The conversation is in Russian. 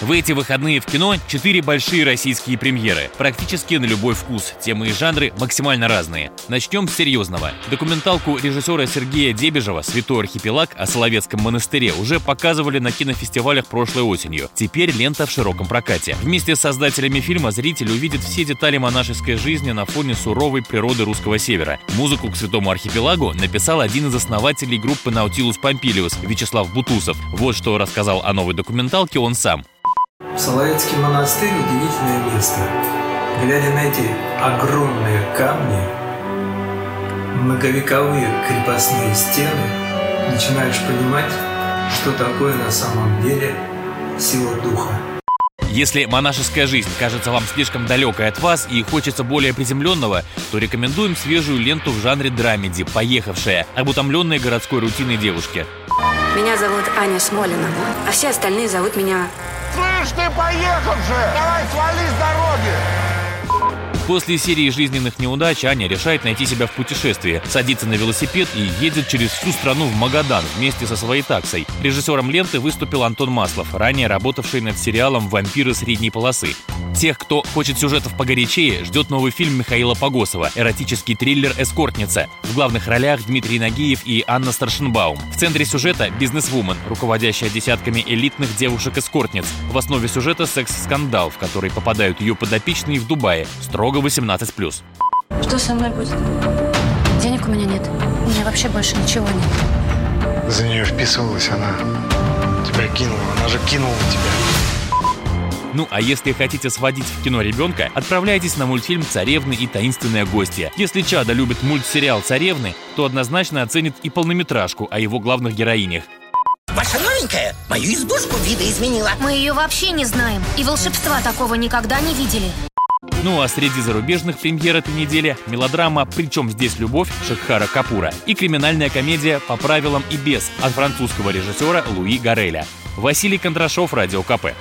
В эти выходные в кино четыре большие российские премьеры. Практически на любой вкус. Темы и жанры максимально разные. Начнем с серьезного. Документалку режиссера Сергея Дебежева «Святой архипелаг» о Соловецком монастыре уже показывали на кинофестивалях прошлой осенью. Теперь лента в широком прокате. Вместе с создателями фильма зритель увидит все детали монашеской жизни на фоне суровой природы русского севера. Музыку к «Святому архипелагу» написал один из основателей группы Наутилус Помпилиус Вячеслав Бутусов. Вот что рассказал о новой документалке он сам. Соловецкий монастырь – удивительное место. Глядя на эти огромные камни, многовековые крепостные стены, начинаешь понимать, что такое на самом деле сила духа. Если монашеская жизнь кажется вам слишком далекой от вас и хочется более приземленного, то рекомендуем свежую ленту в жанре драмеди «Поехавшая» об утомленной городской рутиной девушке. Меня зовут Аня Смолина, а все остальные зовут меня Слышь ты, поехавшая! Давай свали с дороги! После серии жизненных неудач Аня решает найти себя в путешествии, садится на велосипед и едет через всю страну в Магадан вместе со своей таксой. Режиссером ленты выступил Антон Маслов, ранее работавший над сериалом «Вампиры средней полосы». Тех, кто хочет сюжетов погорячее, ждет новый фильм Михаила Погосова, эротический триллер «Эскортница». В главных ролях Дмитрий Нагиев и Анна Старшинбаум. В центре сюжета – бизнесвумен, руководящая десятками элитных девушек-эскортниц. В основе сюжета – секс-скандал, в который попадают ее подопечные в Дубае, строго строго 18+. Что со мной будет? Денег у меня нет. У меня вообще больше ничего нет. За нее вписывалась она. Тебя кинула. Она же кинула тебя. Ну а если хотите сводить в кино ребенка, отправляйтесь на мультфильм «Царевны и таинственная гостья». Если Чада любит мультсериал «Царевны», то однозначно оценит и полнометражку о его главных героинях. Ваша новенькая мою избушку видоизменила. Мы ее вообще не знаем и волшебства такого никогда не видели. Ну а среди зарубежных премьер этой недели мелодрама «Причем здесь любовь» Шахара Капура и криминальная комедия «По правилам и без» от французского режиссера Луи Гареля. Василий Кондрашов, Радио КП.